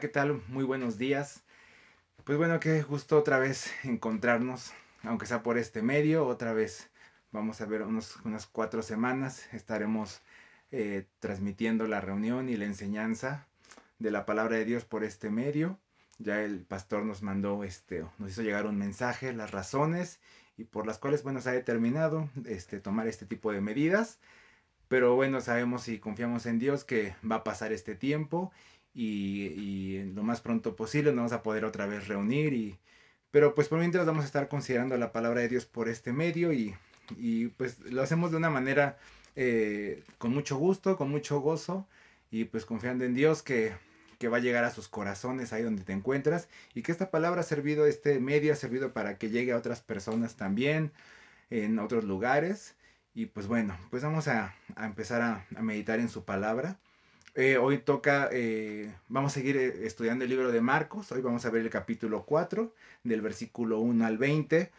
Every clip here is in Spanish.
¿qué tal? Muy buenos días. Pues bueno, qué gusto otra vez encontrarnos, aunque sea por este medio, otra vez vamos a ver unos, unas cuatro semanas, estaremos eh, transmitiendo la reunión y la enseñanza de la palabra de Dios por este medio. Ya el pastor nos mandó, este, nos hizo llegar un mensaje, las razones y por las cuales, bueno, se ha determinado este, tomar este tipo de medidas. Pero bueno, sabemos y confiamos en Dios que va a pasar este tiempo y, lo más pronto posible nos vamos a poder otra vez reunir. Y, pero pues por mientras vamos a estar considerando la palabra de Dios por este medio y, y pues lo hacemos de una manera eh, con mucho gusto, con mucho gozo y pues confiando en Dios que, que va a llegar a sus corazones ahí donde te encuentras y que esta palabra ha servido, este medio ha servido para que llegue a otras personas también en otros lugares. Y pues bueno, pues vamos a, a empezar a, a meditar en su palabra. Eh, hoy toca, eh, vamos a seguir eh, estudiando el libro de Marcos. Hoy vamos a ver el capítulo 4, del versículo 1 al 20.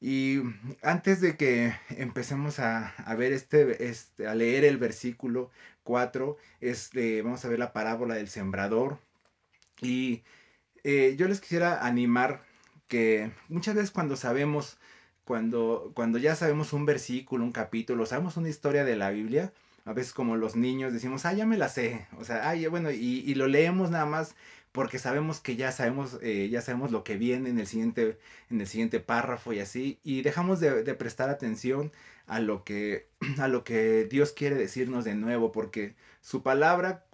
Y antes de que empecemos a, a ver este, este, a leer el versículo 4, este, vamos a ver la parábola del sembrador. Y yo les quisiera animar que muchas veces cuando sabemos, cuando, cuando ya sabemos un versículo, un capítulo, sabemos una historia de la Biblia, a veces como los niños decimos, ah, ya me la sé, o sea, ay, bueno, y, y, lo leemos nada más porque sabemos que ya sabemos, eh, ya sabemos lo que viene en el siguiente, en el siguiente párrafo y así, y dejamos de, de, prestar atención a lo que, a lo que Dios quiere decirnos de nuevo, porque su palabra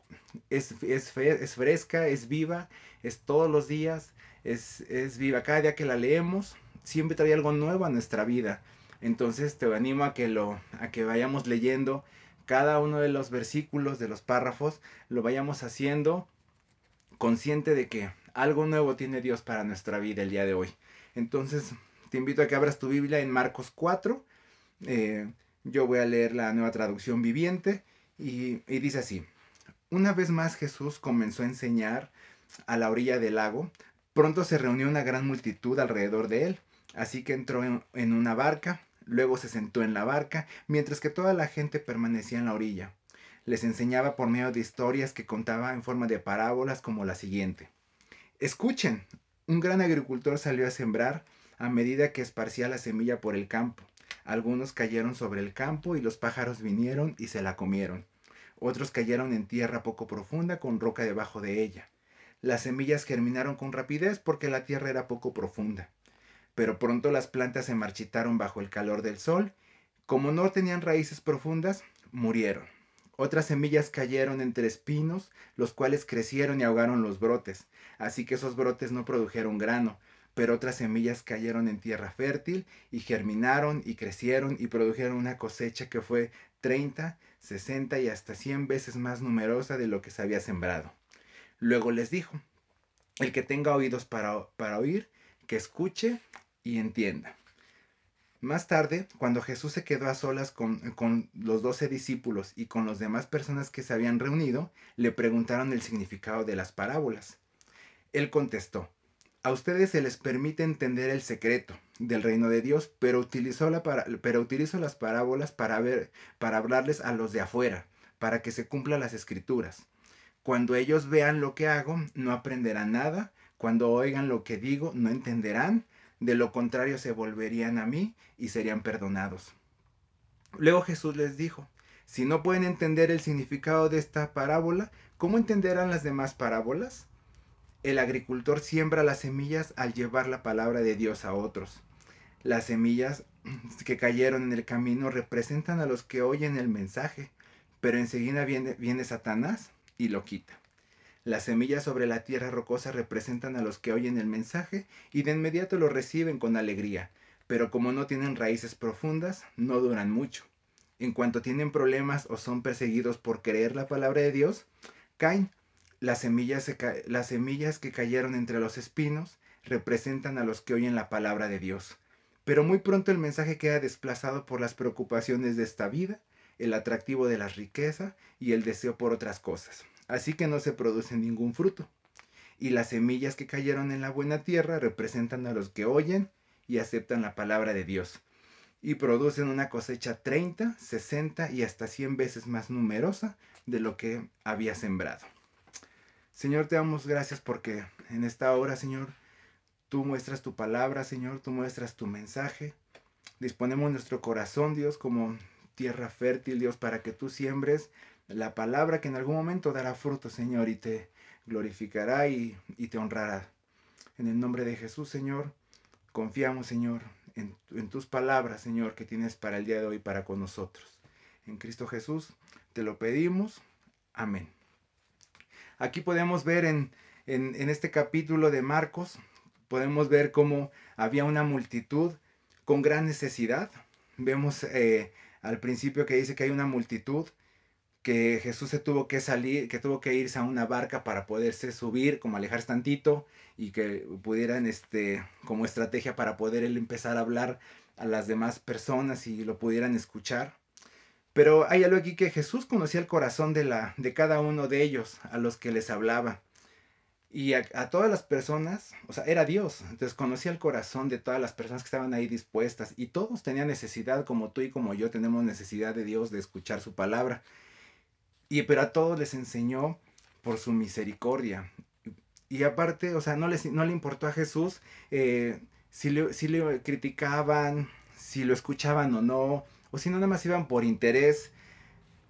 es, es, es fresca, es viva, es todos los días, es, es viva, cada día que la leemos, siempre trae algo nuevo a nuestra vida. Entonces te animo a que lo, a que vayamos leyendo cada uno de los versículos, de los párrafos, lo vayamos haciendo consciente de que algo nuevo tiene Dios para nuestra vida el día de hoy. Entonces, te invito a que abras tu Biblia en Marcos 4. Eh, yo voy a leer la nueva traducción viviente y, y dice así. Una vez más Jesús comenzó a enseñar a la orilla del lago. Pronto se reunió una gran multitud alrededor de él, así que entró en, en una barca Luego se sentó en la barca, mientras que toda la gente permanecía en la orilla. Les enseñaba por medio de historias que contaba en forma de parábolas como la siguiente. Escuchen, un gran agricultor salió a sembrar a medida que esparcía la semilla por el campo. Algunos cayeron sobre el campo y los pájaros vinieron y se la comieron. Otros cayeron en tierra poco profunda con roca debajo de ella. Las semillas germinaron con rapidez porque la tierra era poco profunda pero pronto las plantas se marchitaron bajo el calor del sol. Como no tenían raíces profundas, murieron. Otras semillas cayeron entre espinos, los cuales crecieron y ahogaron los brotes, así que esos brotes no produjeron grano, pero otras semillas cayeron en tierra fértil y germinaron y crecieron y produjeron una cosecha que fue 30, 60 y hasta 100 veces más numerosa de lo que se había sembrado. Luego les dijo, el que tenga oídos para, para oír, que escuche y entienda. Más tarde, cuando Jesús se quedó a solas con, con, los doce discípulos y con las demás personas que se habían reunido, le preguntaron el significado de las parábolas. Él contestó, a ustedes se les permite entender el secreto del reino de Dios, pero utilizo, la pero utilizo las parábolas para, ver, para hablarles a los de afuera, para que se cumplan las escrituras. Cuando ellos vean lo que hago, no aprenderán nada. Cuando oigan lo que digo, no entenderán de lo contrario se volverían a mí y serían perdonados. Luego Jesús les dijo, si no pueden entender el significado de esta parábola, ¿cómo entenderán las demás parábolas? El agricultor siembra las semillas al llevar la palabra de Dios a otros. Las semillas que cayeron en el camino representan a los que oyen el mensaje, pero enseguida viene, viene Satanás y lo quita. Las semillas sobre la tierra rocosa representan a los que oyen el mensaje y de inmediato lo reciben con alegría, pero como no tienen raíces profundas, no duran mucho. En cuanto tienen problemas o son perseguidos por creer la palabra de Dios, caen. Las semillas, las semillas que cayeron entre los espinos representan a los que oyen la palabra de Dios. Pero muy pronto el mensaje queda desplazado por las preocupaciones de esta vida, el atractivo de la riqueza y el deseo por otras cosas así que no se produce ningún fruto. Y las semillas que cayeron en la buena tierra representan a los que oyen y aceptan la palabra de Dios, y producen una cosecha 30, 60 y hasta 100 veces más numerosa de lo que había sembrado. Señor, te damos gracias porque en esta hora, Señor, tú muestras tu palabra, Señor, tú muestras tu mensaje. Disponemos nuestro corazón, Dios, como tierra fértil, Dios, para que tú siembres la palabra que en algún momento dará fruto, Señor, y te glorificará y, te honrará. En el nombre de Jesús, Señor, confiamos, Señor, en, en, tus palabras, Señor, que tienes para el día de hoy para con nosotros. En Cristo Jesús te lo pedimos. Amén. Aquí podemos ver en, en, este capítulo de Marcos, podemos ver cómo había una multitud con gran necesidad. Vemos eh, al principio que dice que hay una multitud que Jesús se tuvo que salir, que tuvo que irse a una barca para poderse subir, como alejarse tantito y que pudieran, este, como estrategia para poder él empezar a hablar a las demás personas y lo pudieran escuchar. Pero hay algo aquí que Jesús conocía el corazón de, la, de cada uno de ellos, a los que les hablaba. Y a, a, todas las personas, o sea, era Dios. Entonces conocía el corazón de todas las personas que estaban ahí dispuestas. Y todos tenían necesidad, como tú y como yo tenemos necesidad de Dios de escuchar su palabra. Y, pero a todos les enseñó por su misericordia. Y aparte, o sea, no, les, no le importó a Jesús eh, si, le, si le criticaban, si lo escuchaban o no, o si no nada más iban por interés,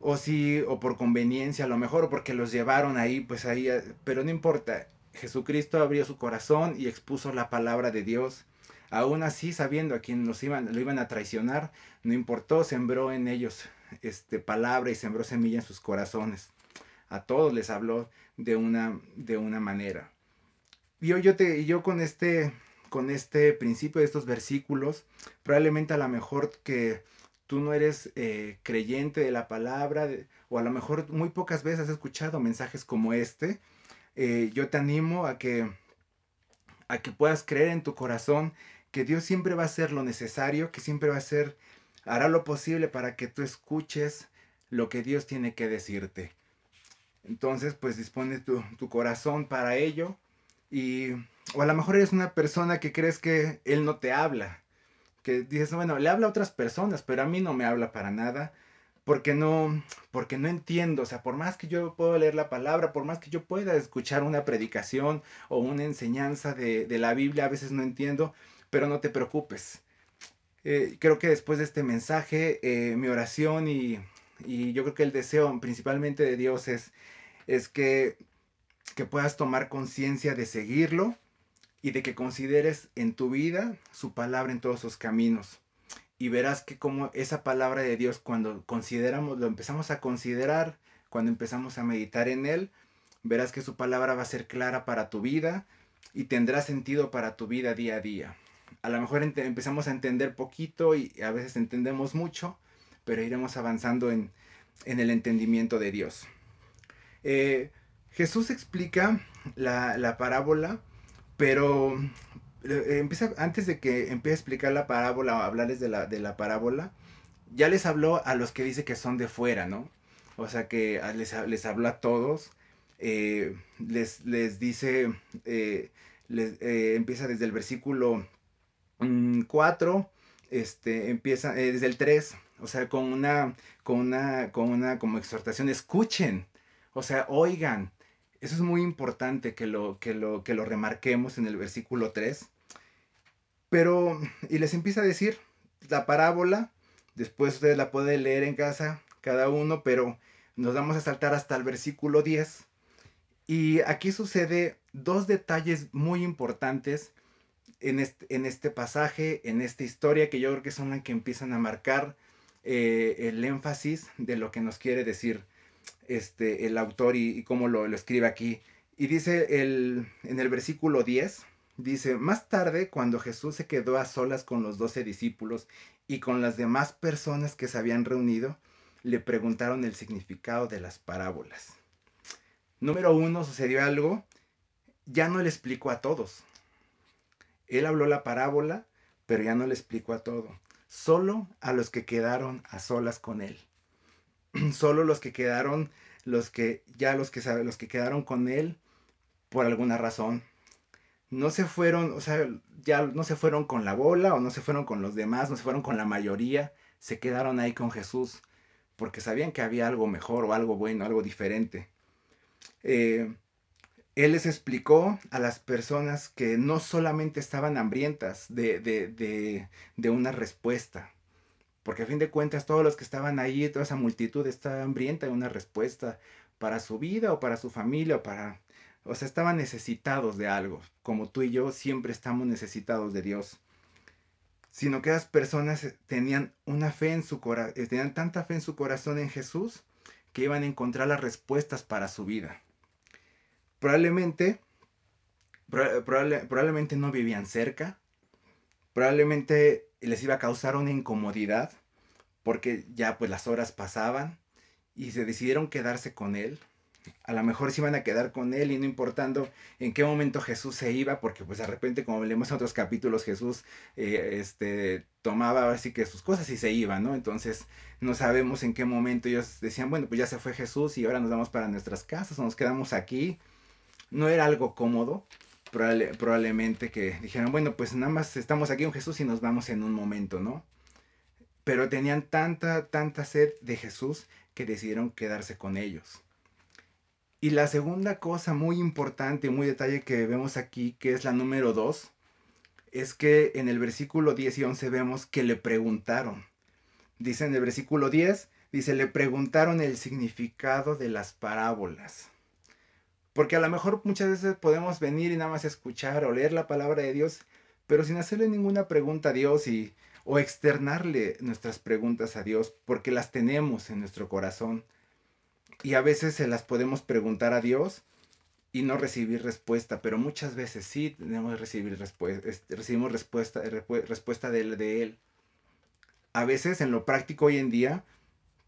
o si, o por conveniencia a lo mejor, o porque los llevaron ahí, pues ahí, pero no importa. Jesucristo abrió su corazón y expuso la palabra de Dios. Aún así, sabiendo a quien los iban, lo iban a traicionar, no importó, sembró en ellos este, palabra y sembró semilla en sus corazones. A todos les habló de una, de una manera. Yo, yo, te, yo con, este, con este principio de estos versículos, probablemente a lo mejor que tú no eres eh, creyente de la palabra, o a lo mejor muy pocas veces has escuchado mensajes como este, eh, yo te animo a que, a que puedas creer en tu corazón que Dios siempre va a hacer lo necesario, que siempre va a ser hará lo posible para que tú escuches lo que Dios tiene que decirte. Entonces, pues dispone tu, corazón para ello. Y, o a lo mejor eres una persona que crees que Él no te habla. Que dices, bueno, le habla a otras personas, pero a mí no me habla para nada. Porque no, porque no entiendo. O sea, por más que yo pueda leer la palabra, por más que yo pueda escuchar una predicación o una enseñanza de, de la Biblia, a veces no entiendo. Pero no te preocupes eh, creo que después de este mensaje, eh, mi oración y, yo creo que el deseo principalmente de Dios es, es que, que puedas tomar conciencia de seguirlo y de que consideres en tu vida su palabra en todos sus caminos. Y verás que como esa palabra de Dios cuando consideramos, lo empezamos a considerar, cuando empezamos a meditar en él, verás que su palabra va a ser clara para tu vida y tendrá sentido para tu vida día a día a lo mejor empezamos a entender poquito y a veces entendemos mucho, pero iremos avanzando en, el entendimiento de Dios. Eh, Jesús explica la, parábola, pero eh, empieza, antes de que empiece a explicar la parábola o hablarles de la, de la parábola, ya les habló a los que dice que son de fuera, ¿no? O sea que les, les habló a todos, eh, les, les, dice, les, empieza desde el versículo 4, mm, este, empieza eh, desde el 3, o sea, con una, con una, con una como exhortación, escuchen, o sea, oigan. Eso es muy importante que lo, que lo, que lo remarquemos en el versículo 3. Pero, y les empieza a decir la parábola, después ustedes la pueden leer en casa, cada uno, pero nos vamos a saltar hasta el versículo 10. Y aquí sucede dos detalles muy importantes en este, pasaje, en esta historia, que yo creo que son las que empiezan a marcar eh, el énfasis de lo que nos quiere decir este, el autor y, cómo lo, escribe aquí. Y dice el, en el versículo 10, dice, más tarde, cuando Jesús se quedó a solas con los doce discípulos y con las demás personas que se habían reunido, le preguntaron el significado de las parábolas. Número uno, sucedió algo, ya no le explicó a todos él habló la parábola, pero ya no le explicó a todo. Solo a los que quedaron a solas con él. Solo los que quedaron, los que ya los que los que quedaron con él por alguna razón. No se fueron, o sea, ya no se fueron con la bola o no se fueron con los demás, no se fueron con la mayoría, se quedaron ahí con Jesús porque sabían que había algo mejor o algo bueno, algo diferente. Eh, Él les explicó a las personas que no solamente estaban hambrientas de, una respuesta, porque a fin de cuentas todos los que estaban ahí, toda esa multitud estaba hambrienta de una respuesta para su vida o para su familia o para... O sea, estaban necesitados de algo, como tú y yo siempre estamos necesitados de Dios. Sino que las personas tenían una fe en su corazón, eh, tenían tanta fe en su corazón en Jesús que iban a encontrar las respuestas para su vida. Probablemente, probablemente no vivían cerca, probablemente les iba a causar una incomodidad porque ya pues las horas pasaban y se decidieron quedarse con él. A lo mejor se iban a quedar con él y no importando en qué momento Jesús se iba, porque pues de repente como leemos en otros capítulos Jesús eh, este, tomaba así que sus cosas y se iba, ¿no? Entonces no sabemos en qué momento ellos decían, bueno, pues ya se fue Jesús y ahora nos vamos para nuestras casas o nos quedamos aquí. No era algo cómodo, probablemente que dijeron, bueno, pues nada más estamos aquí con Jesús y nos vamos en un momento, ¿no? Pero tenían tanta, tanta sed de Jesús que decidieron quedarse con ellos. Y la segunda cosa muy importante, muy detalle que vemos aquí, que es la número 2, es que en el versículo 10 y 11 vemos que le preguntaron. Dice en el versículo 10, dice, le preguntaron el significado de las parábolas. Porque a lo mejor muchas veces podemos venir y nada más escuchar o leer la palabra de Dios, pero sin hacerle ninguna pregunta a Dios y, o externarle nuestras preguntas a Dios, porque las tenemos en nuestro corazón. Y a veces se las podemos preguntar a Dios y no recibir respuesta, pero muchas veces sí tenemos que recibir respuesta, recibimos respuesta, respuesta de, de Él. A veces en lo práctico hoy en día,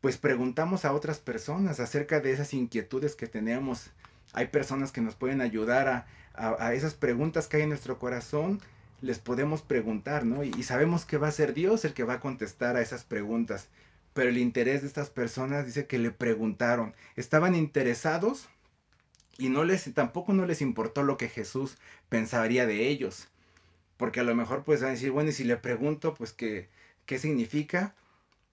pues preguntamos a otras personas acerca de esas inquietudes que tenemos hay personas que nos pueden ayudar a, esas preguntas que hay en nuestro corazón, les podemos preguntar, ¿no? Y, sabemos que va a ser Dios el que va a contestar a esas preguntas. Pero el interés de estas personas dice que le preguntaron, estaban interesados y no les, tampoco no les importó lo que Jesús pensaría de ellos. Porque a lo mejor pues van a decir, bueno, y si le pregunto, pues qué, qué significa,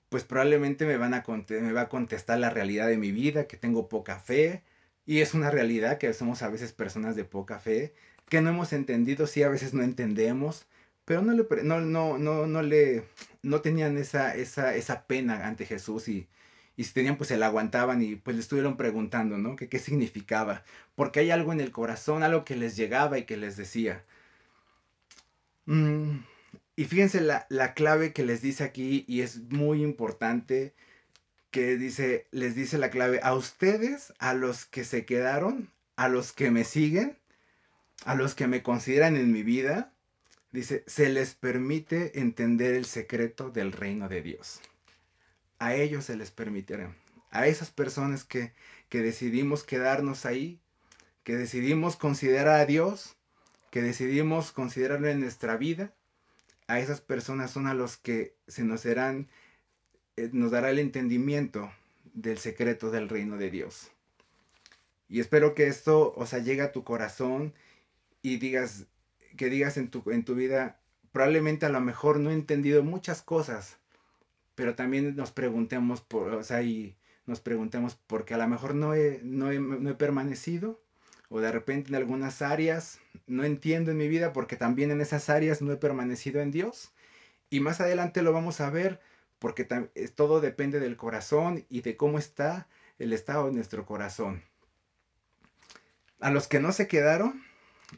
pues probablemente me, van a me va a contestar la realidad de mi vida, que tengo poca fe, y es una realidad que somos a veces personas de poca fe, que no hemos entendido, sí, a veces no entendemos, pero no le, no, no, no, no le, no tenían esa, esa, esa pena ante Jesús y, y si tenían, pues se la aguantaban y pues le estuvieron preguntando, ¿no? Qué significaba. Porque hay algo en el corazón, algo que les llegaba y que les decía. Mm, y fíjense la, la, clave que les dice aquí y es muy importante que dice, les dice la clave, a ustedes, a los que se quedaron, a los que me siguen, a los que me consideran en mi vida, dice, se les permite entender el secreto del reino de Dios. A ellos se les permitirá. A esas personas que, que decidimos quedarnos ahí, que decidimos considerar a Dios, que decidimos considerarlo en nuestra vida, a esas personas son a los que se nos serán nos dará el entendimiento del secreto del reino de Dios. Y espero que esto, o sea, llegue a tu corazón y digas, que digas en tu, en tu vida, probablemente a lo mejor no he entendido muchas cosas, pero también nos preguntemos, por, o sea, y nos preguntemos, porque a lo mejor no he, no he, no he permanecido, o de repente en algunas áreas no entiendo en mi vida, porque también en esas áreas no he permanecido en Dios. Y más adelante lo vamos a ver porque todo depende del corazón y de cómo está el estado de nuestro corazón. A los que no se quedaron,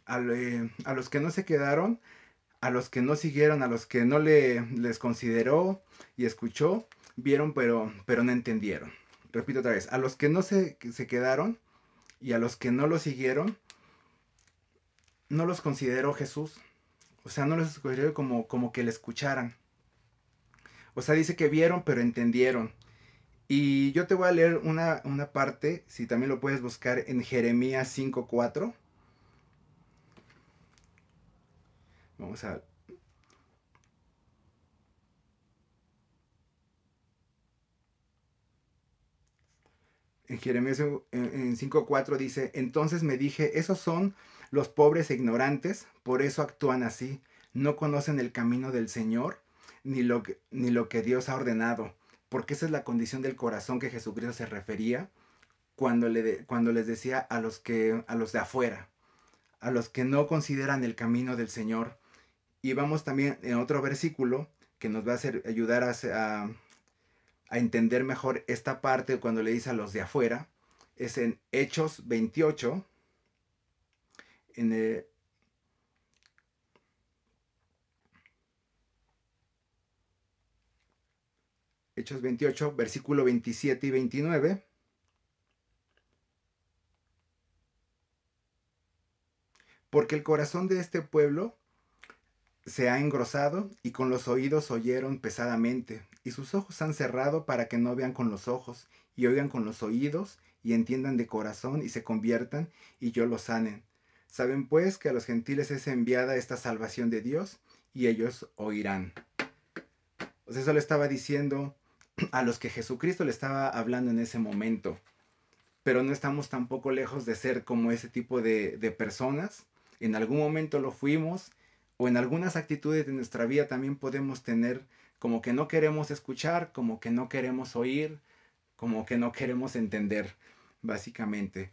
a, los que no se quedaron, a los que no siguieron, a los que no le, les consideró y escuchó, vieron pero, pero no entendieron. Repito otra vez, a los que no se, se quedaron y a los que no lo siguieron, no los consideró Jesús. O sea, no los consideró como, como que le escucharan. O sea, dice que vieron, pero entendieron. Y yo te voy a leer una, parte, si también lo puedes buscar en Jeremías 5.4. Vamos a... En Jeremías en 5.4 dice, entonces me dije, esos son los pobres e ignorantes, por eso actúan así, no conocen el camino del Señor ni lo que, ni lo que Dios ha ordenado, porque esa es la condición del corazón que Jesucristo se refería cuando, le cuando les decía a los, que, a los de afuera, a los que no consideran el camino del Señor. Y vamos también en otro versículo que nos va a hacer, ayudar a, a entender mejor esta parte cuando le dice a los de afuera. Es en Hechos 28, en el, Hechos 28, versículo 27 y 29. Porque el corazón de este pueblo se ha engrosado y con los oídos oyeron pesadamente, y sus ojos han cerrado para que no vean con los ojos, y oigan con los oídos, y entiendan de corazón, y se conviertan, y yo los sanen. Saben pues que a los gentiles es enviada esta salvación de Dios, y ellos oirán. Pues eso le estaba diciendo a los que Jesucristo le estaba hablando en ese momento. Pero no estamos tampoco lejos de ser como ese tipo de, de personas. En algún momento lo fuimos o en algunas actitudes de nuestra vida también podemos tener como que no queremos escuchar, como que no queremos oír, como que no queremos entender, básicamente.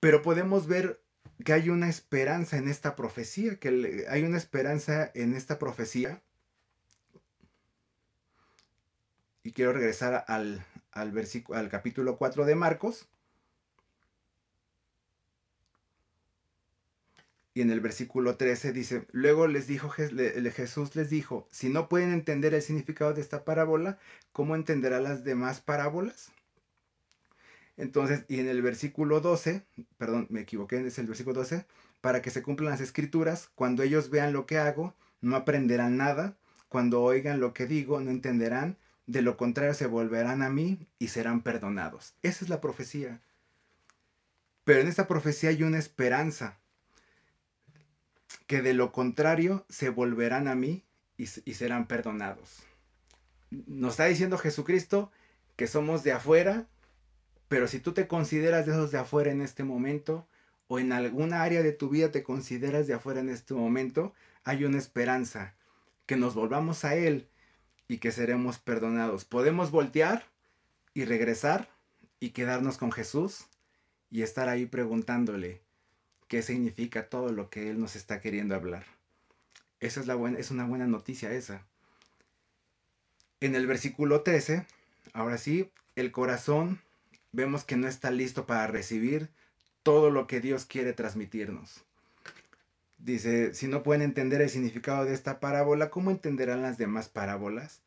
Pero podemos ver que hay una esperanza en esta profecía, que hay una esperanza en esta profecía y quiero regresar al, al, al capítulo 4 de Marcos. Y en el versículo 13 dice, luego les dijo Jesús les dijo, si no pueden entender el significado de esta parábola, ¿cómo entenderá las demás parábolas? Entonces, y en el versículo 12, perdón, me equivoqué, es el versículo 12, para que se cumplan las escrituras, cuando ellos vean lo que hago, no aprenderán nada, cuando oigan lo que digo, no entenderán, de lo contrario se volverán a mí y serán perdonados. Esa es la profecía. Pero en esta profecía hay una esperanza, que de lo contrario se volverán a mí y, serán perdonados. Nos está diciendo Jesucristo que somos de afuera, pero si tú te consideras de esos de afuera en este momento, o en alguna área de tu vida te consideras de afuera en este momento, hay una esperanza, que nos volvamos a Él y que seremos perdonados. Podemos voltear y regresar y quedarnos con Jesús y estar ahí preguntándole qué significa todo lo que Él nos está queriendo hablar. Esa es, la buena, es una buena noticia esa. En el versículo 13, ahora sí, el corazón vemos que no está listo para recibir todo lo que Dios quiere transmitirnos. Dice, si no pueden entender el significado de esta parábola, ¿cómo entenderán las demás parábolas?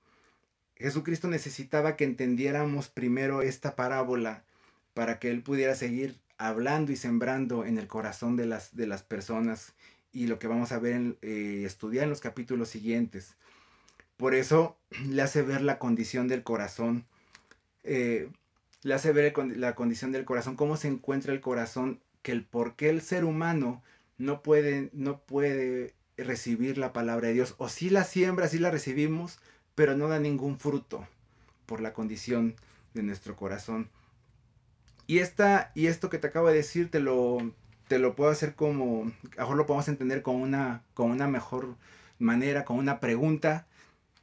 Jesucristo necesitaba que entendiéramos primero esta parábola para que Él pudiera seguir hablando y sembrando en el corazón de las, de las personas y lo que vamos a ver, eh, estudiar en los capítulos siguientes. Por eso le hace ver la condición del corazón, eh, le hace ver la condición del corazón, cómo se encuentra el corazón, que el por qué el ser humano no puede, no puede recibir la palabra de Dios. O si la siembra, si la recibimos, pero no da ningún fruto por la condición de nuestro corazón. Y, esta, y esto que te acabo de decir te lo, te lo puedo hacer como, mejor lo podemos entender con una, con una mejor manera, con una pregunta,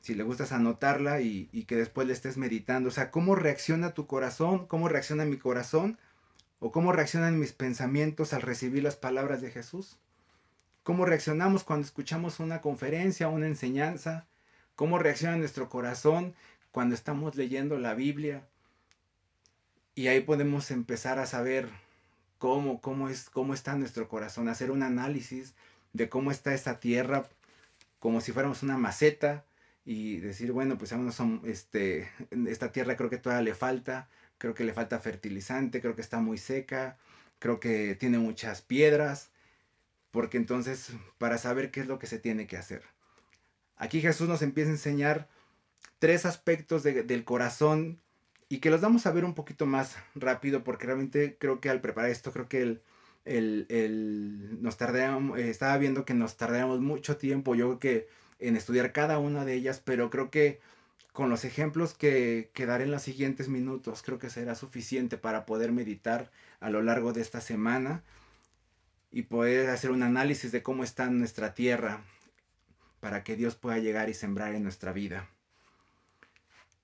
si le gustas anotarla y, y que después le estés meditando. O sea, ¿cómo reacciona tu corazón? ¿Cómo reacciona mi corazón? ¿O cómo reaccionan mis pensamientos al recibir las palabras de Jesús? ¿Cómo reaccionamos cuando escuchamos una conferencia, una enseñanza? ¿Cómo reacciona nuestro corazón cuando estamos leyendo la Biblia? Y ahí podemos empezar a saber cómo, cómo, es, cómo está nuestro corazón, hacer un análisis de cómo está esta tierra, como si fuéramos una maceta, y decir, bueno, pues aún no son, este, esta tierra creo que todavía le falta, creo que le falta fertilizante, creo que está muy seca, creo que tiene muchas piedras, porque entonces para saber qué es lo que se tiene que hacer. Aquí Jesús nos empieza a enseñar tres aspectos del corazón y que los vamos a ver un poquito más rápido porque realmente creo que al preparar esto creo que el, el, el nos eh, estaba viendo que nos tardamos mucho tiempo yo creo que en estudiar cada una de ellas, pero creo que con los ejemplos que, que daré en los siguientes minutos, creo que será suficiente para poder meditar a lo largo de esta semana y poder hacer un análisis de cómo está nuestra tierra para que Dios pueda llegar y sembrar en nuestra vida.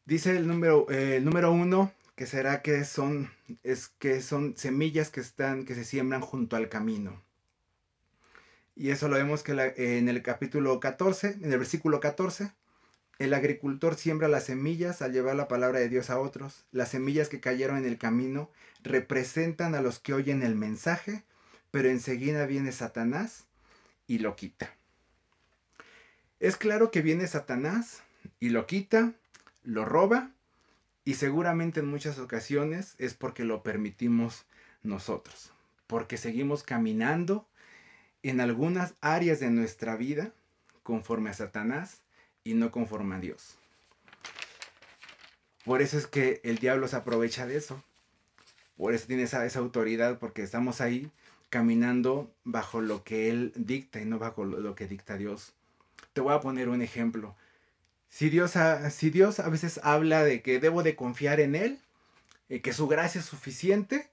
Dice el número, eh, el número uno que será que son, es que son semillas que están, que se siembran junto al camino. Y eso lo vemos que en el capítulo 14, en el versículo 14, el agricultor siembra las semillas al llevar la palabra de Dios a otros. Las semillas que cayeron en el camino representan a los que oyen el mensaje, pero enseguida viene Satanás y lo quita. Es claro que viene Satanás y lo quita, lo roba, y seguramente en muchas ocasiones es porque lo permitimos nosotros, porque seguimos caminando en algunas áreas de nuestra vida conforme a Satanás y no conforme a Dios. Por eso es que el diablo se aprovecha de eso. Por eso tiene esa, esa autoridad, porque estamos ahí caminando bajo lo que Él dicta y no bajo lo que dicta Dios. Te voy a poner un ejemplo. Si Dios, a, si Dios a veces habla de que debo de confiar en Él, eh, que su gracia es suficiente,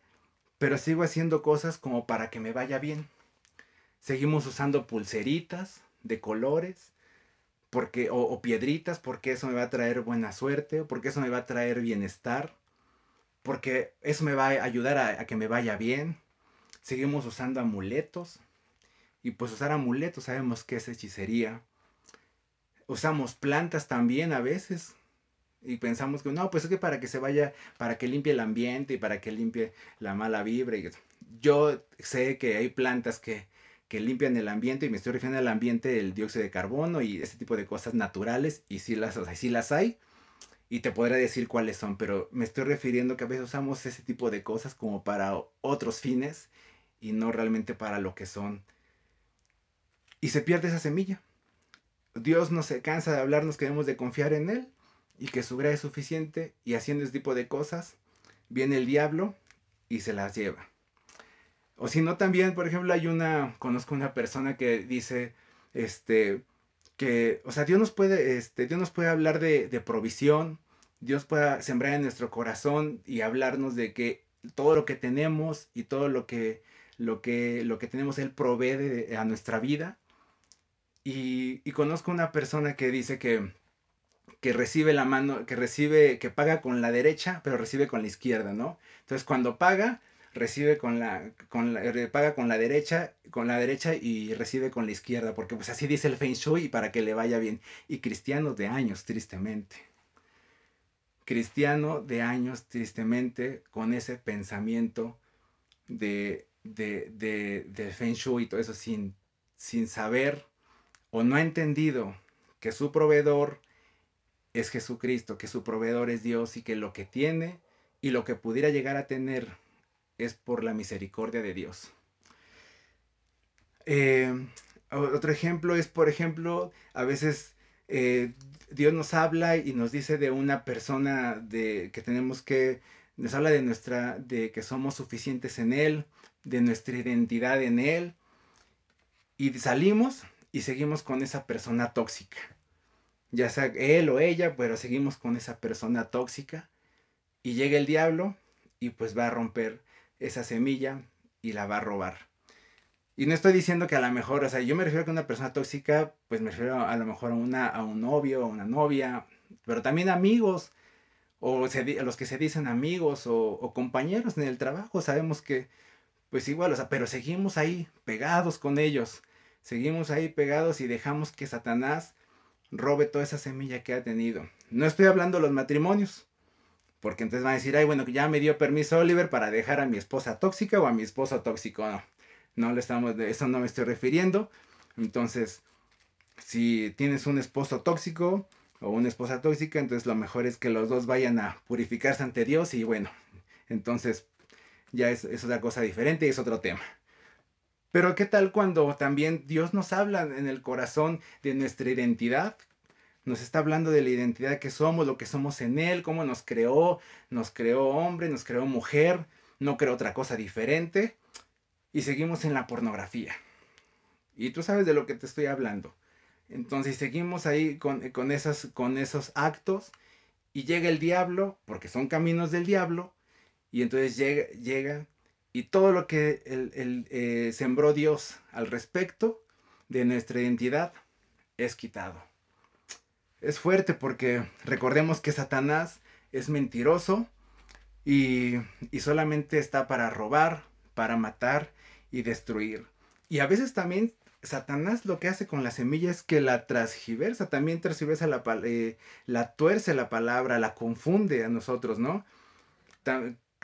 pero sigo haciendo cosas como para que me vaya bien. Seguimos usando pulseritas de colores, porque, o, piedritas, porque eso me va a traer buena suerte, porque eso me va a traer bienestar, porque eso me va a ayudar a que me vaya bien. Seguimos usando amuletos, y pues usar amuletos sabemos que es hechicería usamos plantas también a veces. Y pensamos que no, pues es que para que se vaya, para que limpie el ambiente y para que limpie la mala vibra. yo sé que hay plantas que, que limpian el ambiente y me estoy refiriendo al ambiente del dióxido de carbono y ese tipo de cosas naturales y sí las, o sí las hay y te podré decir cuáles son, pero me estoy refiriendo que a veces usamos ese tipo de cosas como para otros fines y no realmente para lo que son. Y se pierde esa semilla. Dios no se cansa de hablarnos que debemos de confiar en Él y que su gracia es suficiente y haciendo ese tipo de cosas, viene el diablo y se las lleva. O si no, también, por ejemplo, hay una, conozco una persona que dice, este, que, o sea, Dios nos puede, este, Dios nos puede hablar de, provisión, Dios puede sembrar en nuestro corazón y hablarnos de que todo lo que tenemos y todo lo que, lo que, lo que tenemos Él provee a nuestra vida y, conozco una persona que dice que, que recibe la mano, que recibe, que paga con la derecha, pero recibe con la izquierda, ¿no? Entonces cuando paga, recibe con la, con la, paga con la derecha, con la derecha y recibe con la izquierda, porque pues así dice el Feng Shui para que le vaya bien. Y cristianos de años, tristemente. Cristiano de años, tristemente, con ese pensamiento de, de, de, de Feng Shui y todo eso, sin, sin saber o no ha entendido que su proveedor es Jesucristo, que su proveedor es Dios y que lo que tiene y lo que pudiera llegar a tener es por la misericordia de Dios. Eh, otro ejemplo es, por ejemplo, a veces eh, Dios nos habla y nos dice de una persona de que tenemos que, nos habla de nuestra, de que somos suficientes en Él, de nuestra identidad en Él, y salimos y seguimos con esa persona tóxica. Ya sea él o ella, pero seguimos con esa persona tóxica. Y llega el diablo y pues va a romper esa semilla y la va a robar. Y no estoy diciendo que a lo mejor, o sea, yo me refiero a que una persona tóxica, pues me refiero a, lo mejor a, una, un novio, a una novia, pero también amigos, o a los que se dicen amigos o, o, compañeros en el trabajo, sabemos que, pues igual, o sea, pero seguimos ahí pegados con ellos seguimos ahí pegados y dejamos que Satanás robe toda esa semilla que ha tenido. No estoy hablando de los matrimonios, porque entonces van a decir, ay, bueno, ya me dio permiso Oliver para dejar a mi esposa tóxica o a mi esposo tóxico. No, no le estamos, de eso no me estoy refiriendo. Entonces, si tienes un esposo tóxico o una esposa tóxica, entonces lo mejor es que los dos vayan a purificarse ante Dios y bueno, entonces ya es, es otra cosa diferente y es otro tema. Pero ¿qué tal cuando también Dios nos habla en el corazón de nuestra identidad? Nos está hablando de la identidad que somos, lo que somos en Él, cómo nos creó, nos creó hombre, nos creó mujer, no creó otra cosa diferente. Y seguimos en la pornografía. Y tú sabes de lo que te estoy hablando. Entonces seguimos ahí con, con, esos actos y llega el diablo, porque son caminos del diablo, y entonces llega, llega y todo lo que el, eh, sembró Dios al respecto de nuestra identidad es quitado. Es fuerte porque recordemos que Satanás es mentiroso y, y solamente está para robar, para matar y destruir. Y a veces también Satanás lo que hace con la semilla es que la transgiversa, también transgiversa la, eh, la tuerce la palabra, la confunde a nosotros, ¿no?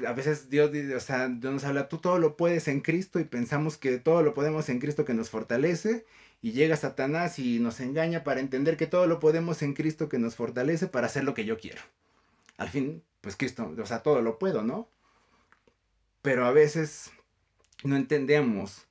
A veces Dios, nos habla, tú todo lo puedes en Cristo y pensamos que todo lo podemos en Cristo que nos fortalece y llega Satanás y nos engaña para entender que todo lo podemos en Cristo que nos fortalece para hacer lo que yo quiero. Al fin, pues Cristo, o sea, todo lo puedo, ¿no? Pero a veces no entendemos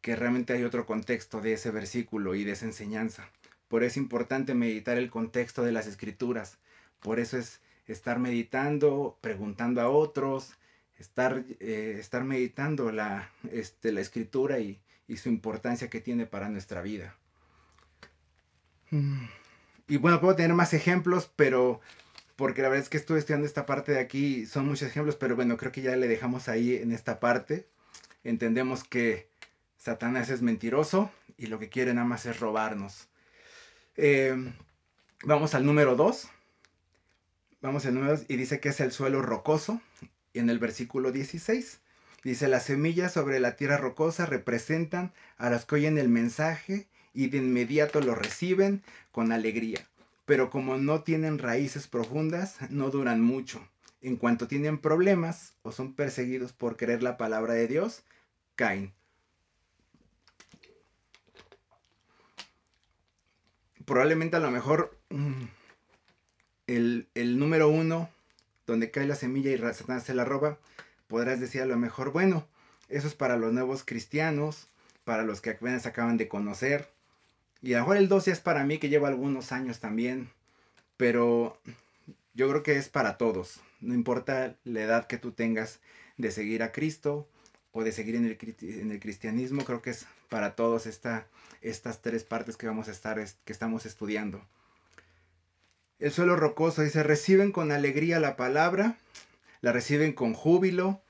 que realmente hay otro contexto de ese versículo y de esa enseñanza. Por eso es importante meditar el contexto de las escrituras. Por eso es estar meditando, preguntando a otros, estar, eh, estar meditando la, este, la escritura y, y, su importancia que tiene para nuestra vida. Mm. Y bueno, puedo tener más ejemplos, pero porque la verdad es que estuve estudiando esta parte de aquí, son muchos ejemplos, pero bueno, creo que ya le dejamos ahí en esta parte. Entendemos que Satanás es mentiroso y lo que quiere nada más es robarnos. Em, vamos al número 2. Vamos al número 2 y dice que es el suelo rocoso. Y en el versículo 16 dice, las semillas sobre la tierra rocosa representan a los que oyen el mensaje y de inmediato lo reciben con alegría. Pero como no tienen raíces profundas, no duran mucho. En cuanto tienen problemas o son perseguidos por creer la palabra de Dios, caen. probablemente a lo mejor mm, el, número uno, donde cae la semilla y Satanás se la roba, podrás decir a lo mejor, bueno, eso es para los nuevos cristianos, para los que apenas acaban de conocer. Y a lo mejor el 12 es para mí que llevo algunos años también. Pero yo creo que es para todos. No importa la edad que tú tengas de seguir a Cristo o de seguir en el, en el cristianismo, creo que es para todos esta, estas tres partes que vamos a estar, que estamos estudiando. El suelo rocoso dice, reciben con alegría la palabra, la reciben con júbilo,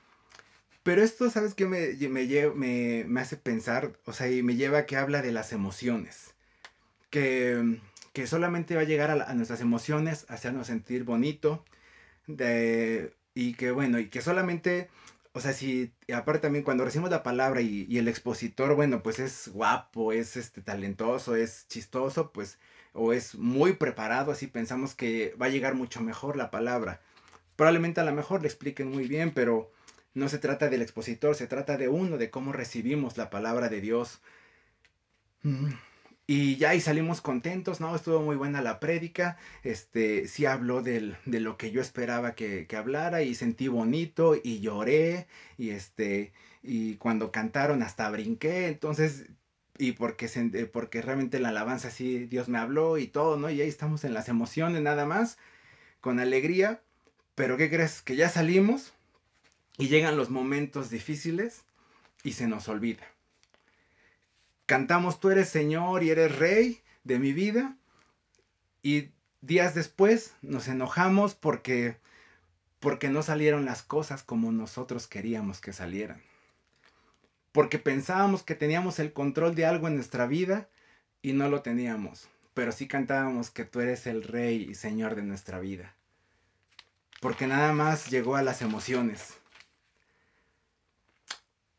pero esto, ¿sabes qué me, me, me, hace pensar? O sea, y me lleva a que habla de las emociones. Que, que solamente va a llegar a, nuestras emociones, hacernos sentir bonito. De, y que bueno, y que solamente o sea, si, aparte también cuando recibimos la palabra y, el expositor, bueno, pues es guapo, es este talentoso, es chistoso, pues, o es muy preparado, así pensamos que va a llegar mucho mejor la palabra. Probablemente a lo mejor le expliquen muy bien, pero no se trata del expositor, se trata de uno, de cómo recibimos la palabra de Dios. Mm. Y ya y salimos contentos, ¿no? Estuvo muy buena la prédica. Este, sí habló del, de lo que yo esperaba que, que, hablara y sentí bonito y lloré. Y este, y cuando cantaron hasta brinqué. Entonces, y porque, porque realmente la alabanza sí, Dios me habló y todo, ¿no? Y ahí estamos en las emociones nada más, con alegría. Pero ¿qué crees? Que ya salimos y llegan los momentos difíciles y se nos olvida cantamos tú eres Señor y eres Rey de mi vida. Y días después nos enojamos porque, porque no salieron las cosas como nosotros queríamos que salieran. Porque pensábamos que teníamos el control de algo en nuestra vida y no lo teníamos. Pero sí cantábamos que tú eres el Rey y Señor de nuestra vida. Porque nada más llegó a las emociones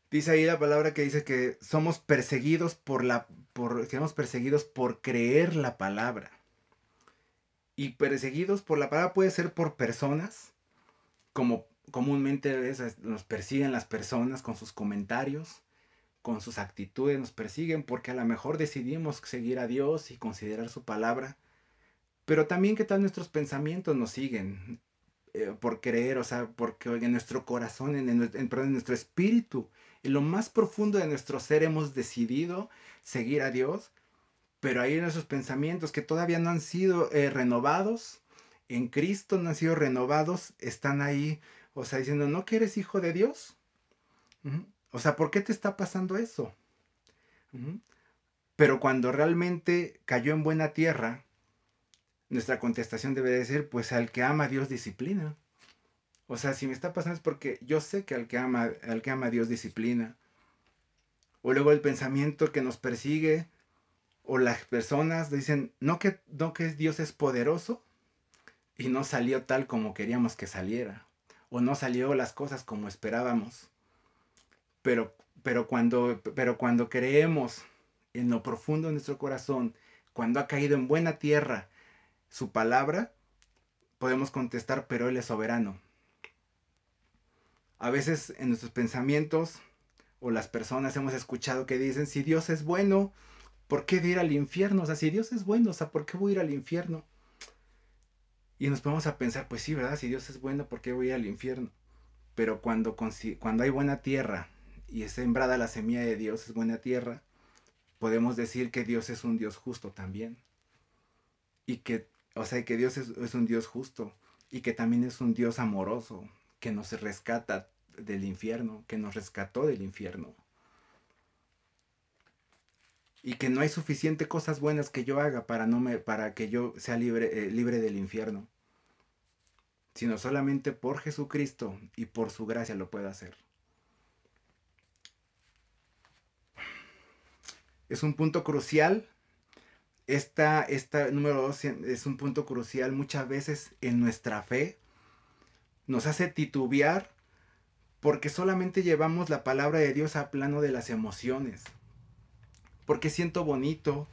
Dice ahí la palabra que dice que somos perseguidos por la por somos perseguidos por creer la palabra. Y perseguidos por la palabra puede ser por personas, como comúnmente nos persiguen las personas con sus comentarios, con sus actitudes, nos persiguen porque a lo mejor decidimos seguir a Dios y considerar su palabra. Pero también qué tal nuestros pensamientos nos siguen eh, por creer, o sea, porque en nuestro corazón, en, en, en nuestro espíritu en lo más profundo de nuestro ser hemos decidido seguir a Dios, pero hay nuestros pensamientos que todavía no han sido eh, renovados, en Cristo no han sido renovados, están ahí, o sea, diciendo, ¿no que eres hijo de Dios? O sea, ¿por qué te está pasando eso? Pero cuando realmente cayó en buena tierra, nuestra contestación debe de ser, pues al que ama a Dios disciplina. O sea, si me está pasando es porque yo sé que al que ama, al que ama Dios disciplina. O luego el pensamiento que nos persigue, o las personas dicen, no que, no que Dios es poderoso y no salió tal como queríamos que saliera. o no salió las cosas como esperábamos. Pero, pero, cuando, pero cuando creemos en lo profundo de nuestro corazón, cuando ha caído en buena tierra su palabra, podemos contestar, pero Él es soberano. A veces en nuestros pensamientos o las personas hemos escuchado que dicen, si Dios es bueno, ¿por qué ir al infierno? O sea, si Dios es bueno, o sea, ¿por qué voy a ir al infierno? Y nos ponemos a pensar, pues sí, ¿verdad? Si Dios es bueno, ¿por qué voy al infierno? Pero cuando, cuando hay buena tierra y es sembrada la semilla de Dios, es buena tierra, podemos decir que Dios es un Dios justo también. Y que, o sea, que Dios es, es un Dios justo y que también es un Dios amoroso, que nos rescata del infierno, que nos rescató del infierno. Y que no hay suficiente cosas buenas que yo haga para, no me, para que yo sea libre, eh, libre del infierno. Sino solamente por Jesucristo y por su gracia lo puedo hacer. Es un punto crucial. Esta, esta número dos es un punto crucial muchas veces en nuestra fe. Nos hace titubear porque solamente llevamos la palabra de Dios a plano de las emociones. Porque siento bonito,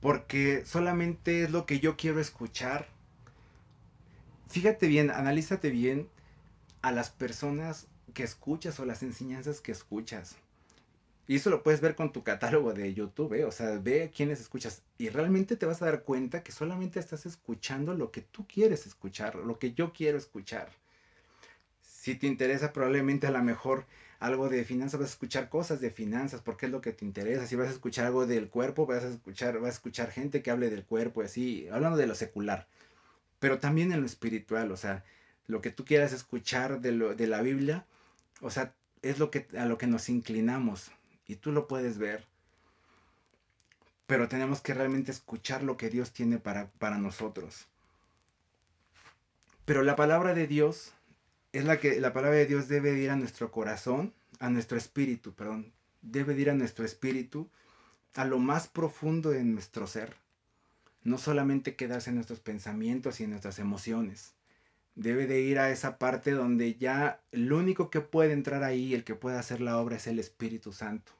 porque solamente es lo que yo quiero escuchar. Fíjate bien, analízate bien a las personas que escuchas o las enseñanzas que escuchas. Y eso lo puedes ver con tu catálogo de YouTube, ¿eh? o sea, ve quiénes escuchas. Y realmente te vas a dar cuenta que solamente estás escuchando lo que tú quieres escuchar, lo que yo quiero escuchar si te interesa probablemente a lo mejor algo de finanzas, vas a escuchar cosas de finanzas, porque es lo que te interesa. Si vas a escuchar algo del cuerpo, vas a escuchar, vas a escuchar gente que hable del cuerpo, así, hablando de lo secular. Pero también en lo espiritual, o sea, lo que tú quieras escuchar de, de la Biblia, o sea, es lo que, a lo que nos inclinamos. Y tú lo puedes ver. Pero tenemos que realmente escuchar lo que Dios tiene para, para nosotros. Pero la palabra de Dios es la que la palabra de Dios debe ir a nuestro corazón, a nuestro espíritu, perdón, debe ir a nuestro espíritu, a lo más profundo de nuestro ser. No solamente quedarse en nuestros pensamientos y en nuestras emociones. Debe de ir a esa parte donde ya el único que puede entrar ahí, el que puede hacer la obra es el Espíritu Santo.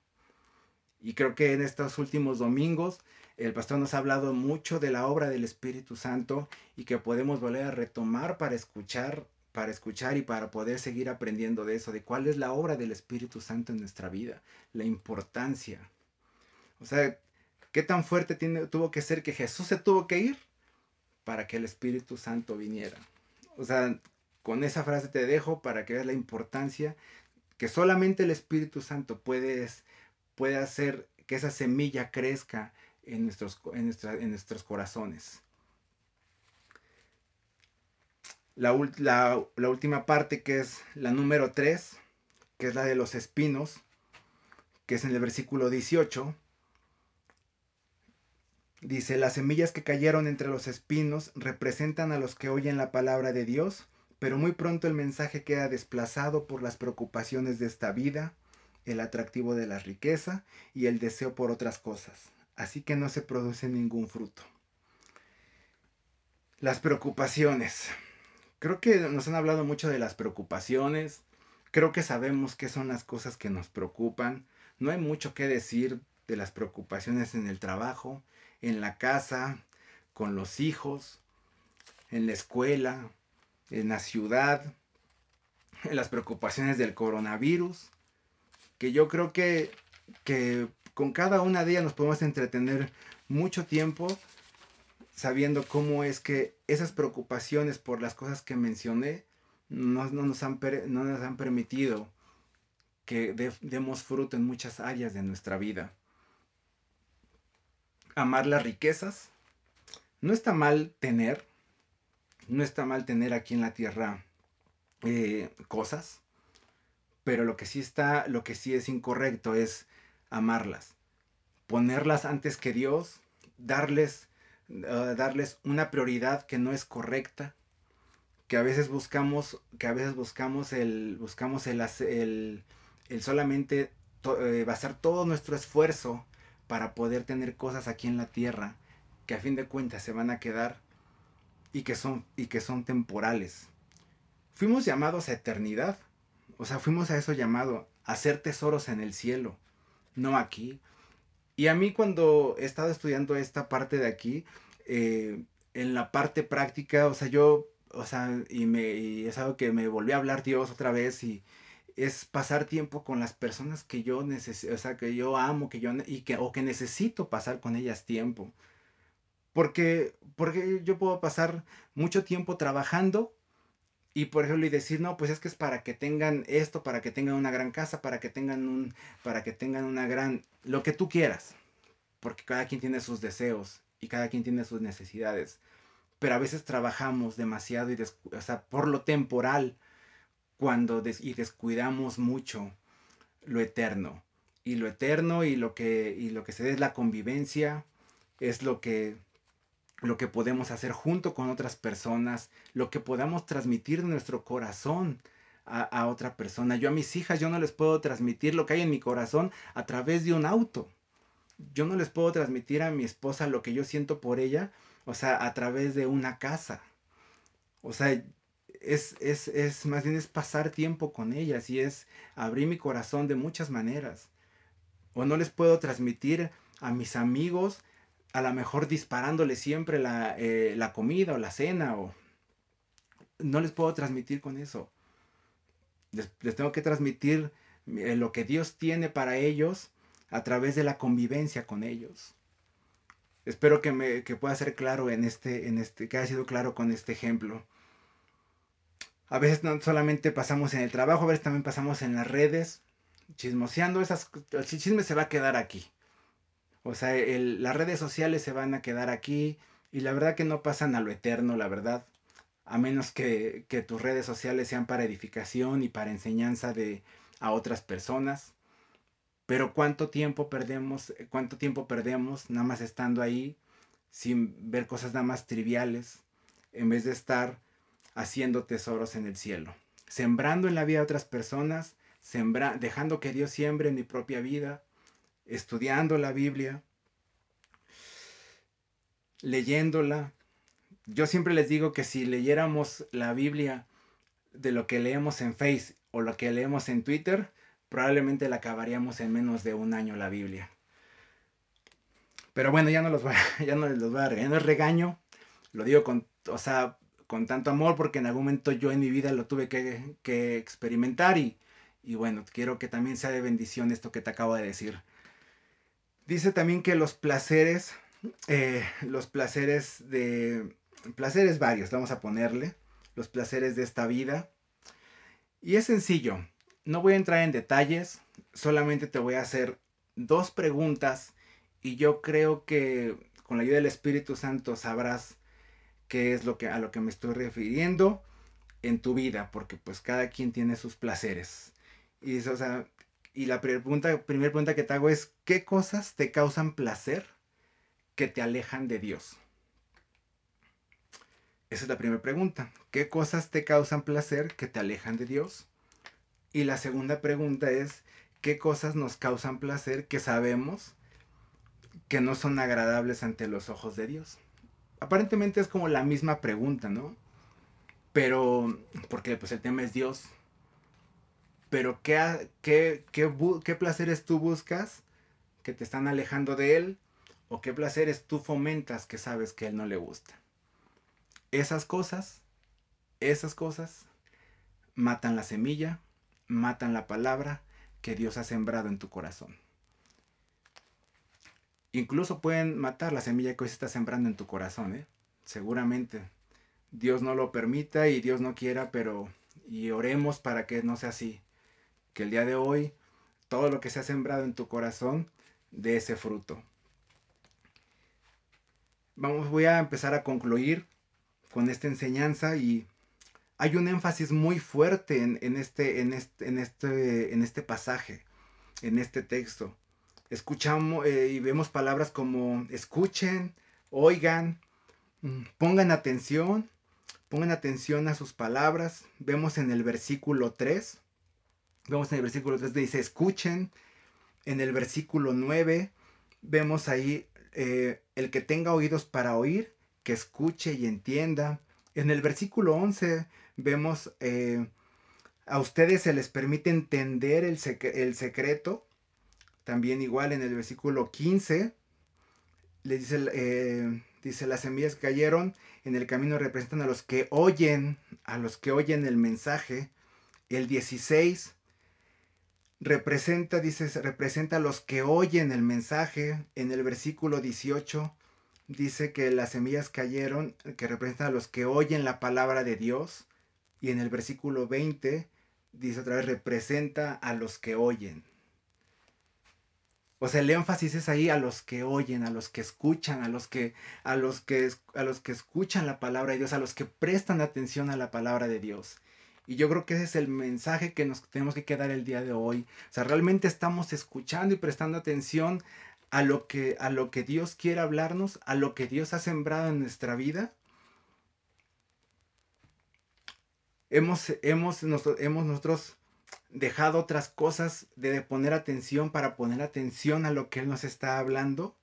Y creo que en estos últimos domingos el pastor nos ha hablado mucho de la obra del Espíritu Santo y que podemos volver a retomar para escuchar para escuchar y para poder seguir aprendiendo de eso, de cuál es la obra del Espíritu Santo en nuestra vida, la importancia. O sea, ¿qué tan fuerte tuvo que ser que Jesús se tuvo que ir para que el Espíritu Santo viniera? O sea, con esa frase te dejo para que veas la importancia que solamente el Espíritu Santo puede, puede hacer que esa semilla crezca en nuestros, en, en nuestros corazones. la, última parte que es la número 3, que es la de los espinos, que es en el versículo 18. Dice, las semillas que cayeron entre los espinos representan a los que oyen la palabra de Dios, pero muy pronto el mensaje queda desplazado por las preocupaciones de esta vida, el atractivo de la riqueza y el deseo por otras cosas. Así que no se produce ningún fruto. Las preocupaciones creo que nos han hablado mucho de las preocupaciones. Creo que sabemos qué son las cosas que nos preocupan. No hay mucho que decir de las preocupaciones en el trabajo, en la casa, con los hijos, en la escuela, en la ciudad, en las preocupaciones del coronavirus, que yo creo que, que con cada una de ellas nos podemos entretener mucho tiempo sabiendo cómo es que esas preocupaciones por las cosas que mencioné no, nos, han, no nos han permitido que demos fruto en muchas áreas de nuestra vida. Amar las riquezas. No está mal tener, no está mal tener aquí en la tierra eh, cosas, pero lo que sí está, lo que sí es incorrecto es amarlas, ponerlas antes que Dios, darles darles una prioridad que no es correcta, que a veces buscamos, que a veces buscamos el, buscamos el, el, el solamente eh, basar todo nuestro esfuerzo para poder tener cosas aquí en la tierra que a fin de cuentas se van a quedar y que son, y que son temporales. fuimos llamados a eternidad. O sea, fuimos a eso llamado, hacer tesoros en el cielo, no aquí. Y a mí cuando he estado estudiando esta parte de aquí, eh, en la parte práctica, o sea, yo, o sea, y, me, y es algo que me volvió a hablar Dios otra vez y es pasar tiempo con las personas que yo necesito, o sea, que yo amo, que yo, y que, o que necesito pasar con ellas tiempo. Porque, porque yo puedo pasar mucho tiempo trabajando y por ejemplo y decir, no, pues es que es para que tengan esto, para que tengan una gran casa, para que tengan un, para que tengan una gran, lo que tú quieras. Porque cada quien tiene sus deseos y cada quien tiene sus necesidades. Pero a veces trabajamos demasiado y o sea, por lo temporal cuando y descuidamos mucho lo eterno. Y lo eterno y lo que, y lo que se dé es la convivencia, es lo que lo que podemos hacer junto con otras personas, lo que podamos transmitir de nuestro corazón a, otra persona. Yo a mis hijas, yo no les puedo transmitir lo que hay en mi corazón a través de un auto. Yo no les puedo transmitir a mi esposa lo que yo siento por ella, o sea, a través de una casa. O sea, es, es, es más bien es pasar tiempo con ellas y es abrir mi corazón de muchas maneras. O no les puedo transmitir a mis amigos a lo mejor disparándole siempre la, eh, la comida o la cena o no les puedo transmitir con eso. Les, tengo que transmitir eh, lo que Dios tiene para ellos a través de la convivencia con ellos. Espero que me que pueda ser claro en este, en este, que haya sido claro con este ejemplo. A veces no solamente pasamos en el trabajo, a veces también pasamos en las redes, chismoseando, esas, el chisme se va a quedar aquí. O sea, las redes sociales se van a quedar aquí y la verdad que no pasan a lo eterno, la verdad. A menos que, que tus redes sociales sean para edificación y para enseñanza de, a otras personas. Pero cuánto tiempo perdemos, cuánto tiempo perdemos nada más estando ahí sin ver cosas nada más triviales en vez de estar haciendo tesoros en el cielo, sembrando en la vida de otras personas, sembra, dejando que Dios siembre en mi propia vida estudiando la Biblia, leyéndola. Yo siempre les digo que si leyéramos la Biblia de lo que leemos en Face o lo que leemos en Twitter, probablemente la acabaríamos en menos de un año la Biblia. Pero bueno, ya no los voy a, ya no regañar, regaño, lo digo con, o sea, con tanto amor porque en algún momento yo en mi vida lo tuve que, que experimentar y, y bueno, quiero que también sea de bendición esto que te acabo de decir. Dice también que los placeres, eh, los placeres de, placeres varios, vamos a ponerle, los placeres de esta vida. Y es sencillo, no voy a entrar en detalles, solamente te voy a hacer dos preguntas y yo creo que con la ayuda del Espíritu Santo sabrás qué es lo que, a lo que me estoy refiriendo en tu vida, porque pues cada quien tiene sus placeres. Y o sea, y la pregunta, primera pregunta que te hago es, ¿qué cosas te causan placer que te alejan de Dios? Esa es la primera pregunta. ¿Qué cosas te causan placer que te alejan de Dios? Y la segunda pregunta es, ¿qué cosas nos causan placer que sabemos que no son agradables ante los ojos de Dios? Aparentemente es como la misma pregunta, ¿no? Pero, porque pues el tema es Dios, pero ¿qué, qué, qué, placeres tú buscas que te están alejando de él? ¿O qué placeres tú fomentas que sabes que a él no le gusta? Esas cosas, esas cosas matan la semilla, matan la palabra que Dios ha sembrado en tu corazón. Incluso pueden matar la semilla que hoy se está sembrando en tu corazón, ¿eh? Seguramente. Dios no lo permita y Dios no quiera, pero y oremos para que no sea así el día de hoy todo lo que se ha sembrado en tu corazón dé ese fruto. Vamos, voy a empezar a concluir con esta enseñanza y hay un énfasis muy fuerte en, este, en, este, en, este, en este pasaje, en este texto. Escuchamos eh, y vemos palabras como escuchen, oigan, mm, pongan atención, pongan atención a sus palabras. Vemos en el versículo 3 Vemos en el versículo 3 dice, escuchen. En el versículo 9 vemos ahí eh, el que tenga oídos para oír, que escuche y entienda. En el versículo 11 vemos eh, a ustedes se les permite entender el, el, secreto. También igual en el versículo 15 les dice, eh, dice, las semillas que cayeron en el camino representan a los que oyen, a los que oyen el mensaje. El 16 representa, dice, representa a los que oyen el mensaje. En el versículo 18 dice que las semillas cayeron, que representan a los que oyen la palabra de Dios. Y en el versículo 20 dice otra vez, representa a los que oyen. O sea, el énfasis es ahí a los que oyen, a los que escuchan, a los que, a los que, a los que escuchan la palabra de Dios, a los que prestan atención a la palabra de Dios. Y yo creo que ese es el mensaje que nos tenemos que quedar el día de hoy. O sea, realmente estamos escuchando y prestando atención a lo que, a lo que Dios quiere hablarnos, a lo que Dios ha sembrado en nuestra vida. Hemos, hemos, hemos nosotros dejado otras cosas de poner atención para poner atención a lo que Él nos está hablando.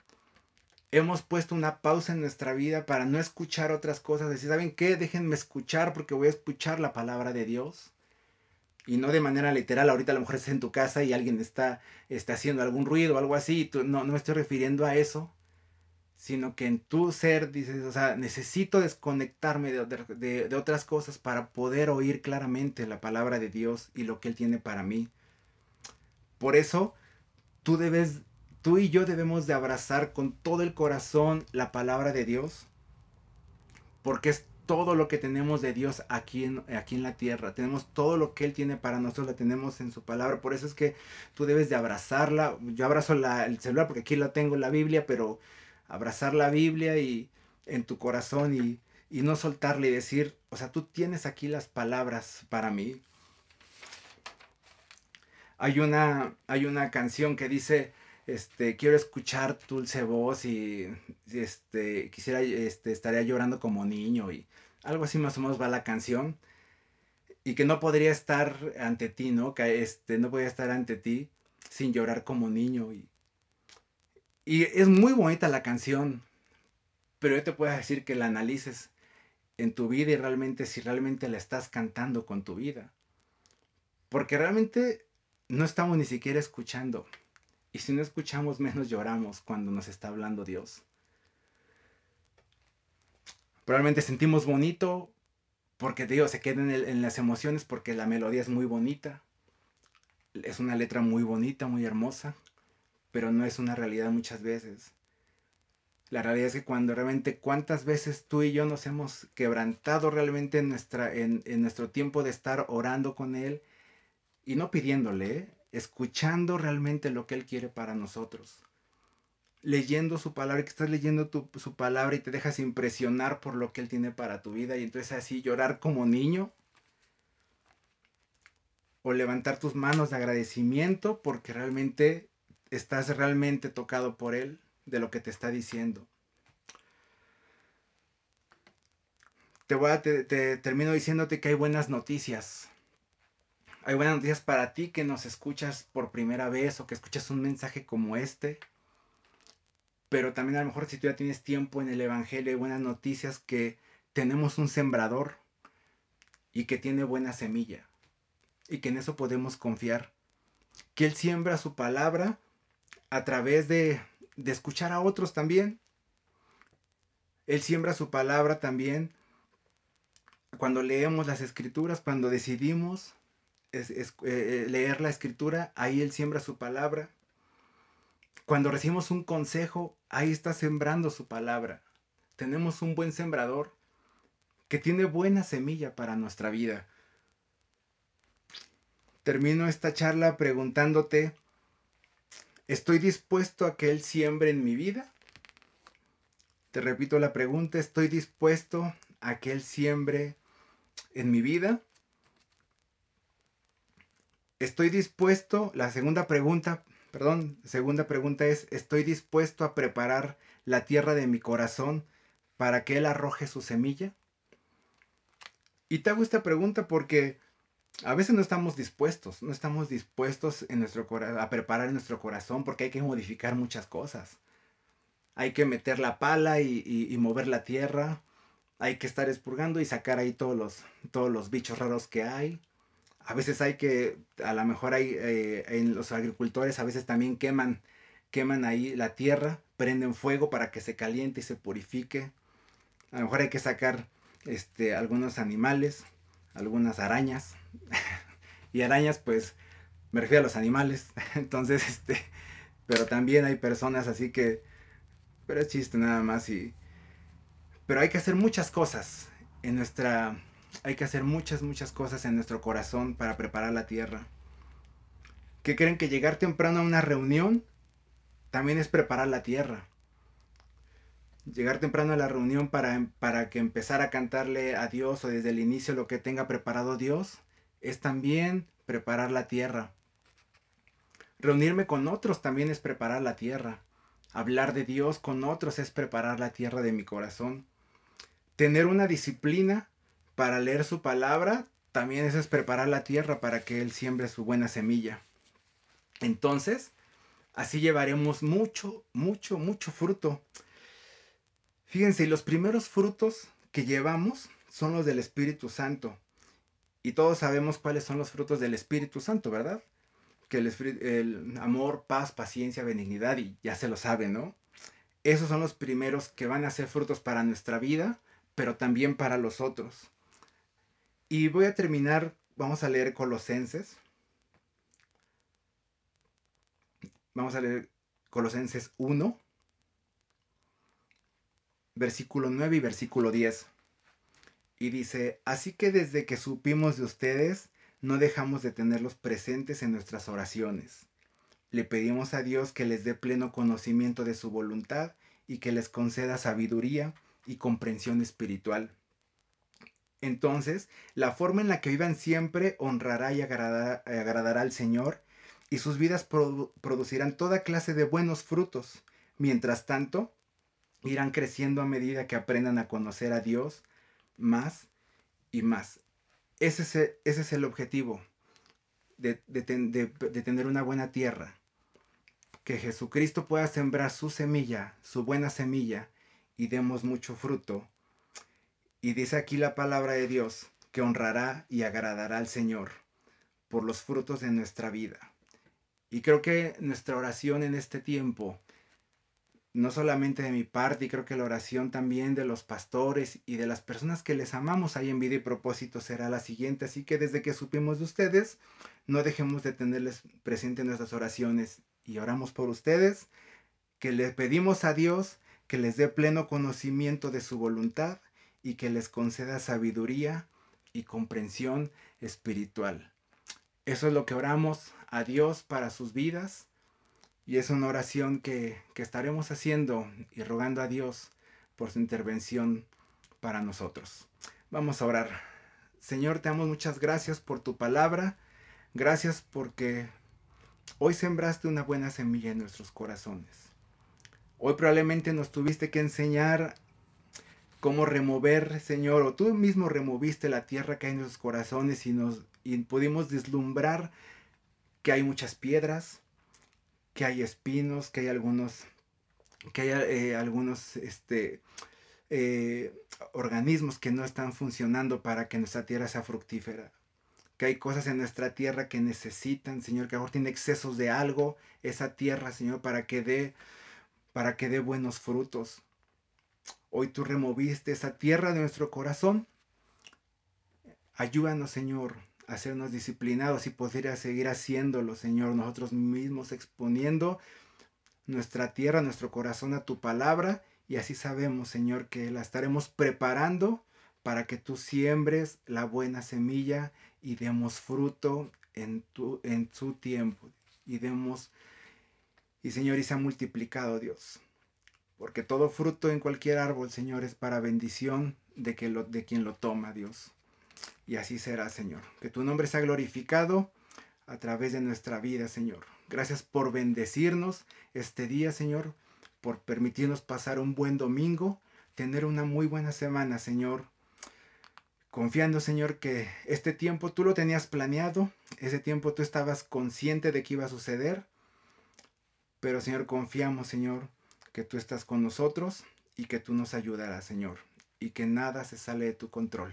Hemos puesto una pausa en nuestra vida para no escuchar otras cosas. Decir, ¿saben qué? Déjenme escuchar porque voy a escuchar la palabra de Dios. Y no de manera literal, ahorita a lo mejor estás en tu casa y alguien está, está haciendo algún ruido o algo así. no, no me estoy refiriendo a eso sino que en tu ser dices, o sea, necesito desconectarme de, otras cosas para poder oír claramente la palabra de Dios y lo que Él tiene para mí. Por eso, tú debes, tú y yo debemos de abrazar con todo el corazón la palabra de Dios, porque es todo lo que tenemos de Dios aquí en, aquí en la tierra. Tenemos todo lo que Él tiene para nosotros, lo tenemos en su palabra. Por eso es que tú debes de abrazarla. Yo abrazo el celular porque aquí la tengo, la Biblia, pero abrazar la Biblia y en tu corazón y, no soltarle y decir, o sea, tú tienes aquí las palabras para mí. Hay una, hay una canción que dice, este, quiero escuchar tu dulce voz y, este, quisiera, este, estaría llorando como niño y algo así más o menos va la canción. Y que no podría estar ante ti, ¿no? Que este, no podría estar ante ti sin llorar como niño y, y es muy bonita la canción, pero yo te puedo decir que la analices en tu vida y realmente si realmente la estás cantando con tu vida. Porque realmente no estamos ni siquiera escuchando. Y si no escuchamos, menos lloramos cuando nos está hablando Dios. Probablemente sentimos bonito porque Dios se queda en, en, las emociones porque la melodía es muy bonita. Es una letra muy bonita, muy hermosa pero no es una realidad muchas veces. La realidad es que cuando realmente cuántas veces tú y yo nos hemos quebrantado realmente en, nuestra, en, nuestro tiempo de estar orando con Él y no pidiéndole, escuchando realmente lo que Él quiere para nosotros. Leyendo su palabra, que estás leyendo su palabra y te dejas impresionar por lo que Él tiene para tu vida y entonces así llorar como niño o levantar tus manos de agradecimiento porque realmente estás realmente tocado por Él de lo que te está diciendo. Te, voy a, te, termino diciéndote que hay buenas noticias. Hay buenas noticias para ti que nos escuchas por primera vez o que escuchas un mensaje como este. Pero también a lo mejor si tú ya tienes tiempo en el Evangelio, hay buenas noticias que tenemos un sembrador y que tiene buena semilla. Y que en eso podemos confiar. Que Él siembra su palabra a través de, escuchar a otros también. Él siembra su palabra también cuando leemos las escrituras, cuando decidimos eh, leer la escritura, ahí Él siembra su palabra. Cuando recibimos un consejo, ahí está sembrando su palabra. Tenemos un buen sembrador que tiene buena semilla para nuestra vida. Termino esta charla preguntándote, ¿Estoy dispuesto a que Él siembre en mi vida? Te repito la pregunta, ¿estoy dispuesto a que Él siembre en mi vida? ¿Estoy dispuesto? La segunda pregunta, perdón, segunda pregunta es, ¿estoy dispuesto a preparar la tierra de mi corazón para que Él arroje su semilla? Y te hago esta pregunta porque a veces no estamos dispuestos, no estamos dispuestos en nuestro a preparar nuestro corazón porque hay que modificar muchas cosas. Hay que meter la pala y, mover la tierra. hay que estar expurgando y sacar ahí todos los, todos los bichos raros que hay. A veces hay que, a lo mejor hay, eh, en los agricultores a veces también queman, queman ahí la tierra, prenden fuego para que se caliente y se purifique. A lo mejor hay que sacar este, algunos animales, algunas arañas. y arañas, pues, me refiero a los animales. Entonces, este, pero también hay personas así que, pero es chiste nada más y pero hay que hacer muchas cosas en nuestra... Hay que hacer muchas, muchas cosas en nuestro corazón para preparar la tierra. ¿Qué creen que llegar temprano a una reunión también es preparar la tierra? Llegar temprano a la reunión para, para que empezar a cantarle a Dios o desde el inicio lo que tenga preparado Dios es también preparar la tierra. Reunirme con otros también es preparar la tierra. Hablar de Dios con otros es preparar la tierra de mi corazón tener una disciplina para leer su palabra, también eso es preparar la tierra para que Él siembre su buena semilla. Entonces, así llevaremos mucho, mucho, mucho fruto. Fíjense, los primeros frutos que llevamos son los del Espíritu Santo. Y todos sabemos cuáles son los frutos del Espíritu Santo, ¿verdad? Que el, el amor, paz, paciencia, benignidad, y ya se lo saben, ¿no? Esos son los primeros que van a ser frutos para nuestra vida pero también para los otros. Y voy a terminar, vamos a leer Colosenses. Vamos a leer Colosenses 1, versículo 9 y versículo 10. Y dice, así que desde que supimos de ustedes, no dejamos de tenerlos presentes en nuestras oraciones. Le pedimos a Dios que les dé pleno conocimiento de su voluntad y que les conceda sabiduría y comprensión espiritual. Entonces, la forma en la que vivan siempre honrará y agradará, al Señor, y sus vidas producirán toda clase de buenos frutos. Mientras tanto, irán creciendo a medida que aprendan a conocer a Dios más y más. Ese es es el objetivo de tener una buena tierra. Que Jesucristo pueda sembrar su semilla, su buena semilla, y demos mucho fruto. Y dice aquí la palabra de Dios que honrará y agradará al Señor por los frutos de nuestra vida. Y creo que nuestra oración en este tiempo, no solamente de mi parte, y creo que la oración también de los pastores y de las personas que les amamos ahí en vida y propósito será la siguiente. Así que desde que supimos de ustedes, no dejemos de tenerles presente en nuestras oraciones y oramos por ustedes, que le pedimos a Dios que les dé pleno conocimiento de su voluntad y que les conceda sabiduría y comprensión espiritual. Eso es lo que oramos a Dios para sus vidas y es una oración que, que estaremos haciendo y rogando a Dios por su intervención para nosotros. Vamos a orar. Señor, te damos muchas gracias por tu palabra. Gracias porque hoy sembraste una buena semilla en nuestros corazones. Hoy probablemente nos tuviste que enseñar cómo remover, Señor, o tú mismo removiste la tierra que hay en nuestros corazones y nos y pudimos deslumbrar que hay muchas piedras, que hay espinos, que hay algunos, que hay eh, algunos este, eh, organismos que no están funcionando para que nuestra tierra sea fructífera. Que hay cosas en nuestra tierra que necesitan, Señor, que ahora tiene excesos de algo, esa tierra, Señor, para que dé para que dé buenos frutos. Hoy tú removiste esa tierra de nuestro corazón. Ayúdanos, Señor, a sernos disciplinados y poder seguir haciéndolo, Señor, nosotros mismos exponiendo nuestra tierra, nuestro corazón a tu palabra y así sabemos, Señor, que la estaremos preparando para que tú siembres la buena semilla y demos fruto en, tu, en su tiempo y demos y Señor, y se ha multiplicado Dios. Porque todo fruto en cualquier árbol, Señor, es para bendición de, que lo, de quien lo toma, Dios. Y así será, Señor. Que tu nombre sea glorificado a través de nuestra vida, Señor. Gracias por bendecirnos este día, Señor, por permitirnos pasar un buen domingo, tener una muy buena semana, Señor. Confiando, Señor, que este tiempo tú lo tenías planeado, ese tiempo tú estabas consciente de que iba a suceder pero Señor, confiamos, Señor, que tú estás con nosotros y que tú nos ayudarás, Señor. y que nada se sale de tu control.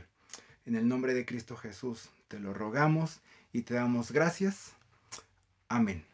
En el nombre de Cristo Jesús te lo rogamos y te damos gracias. Amén.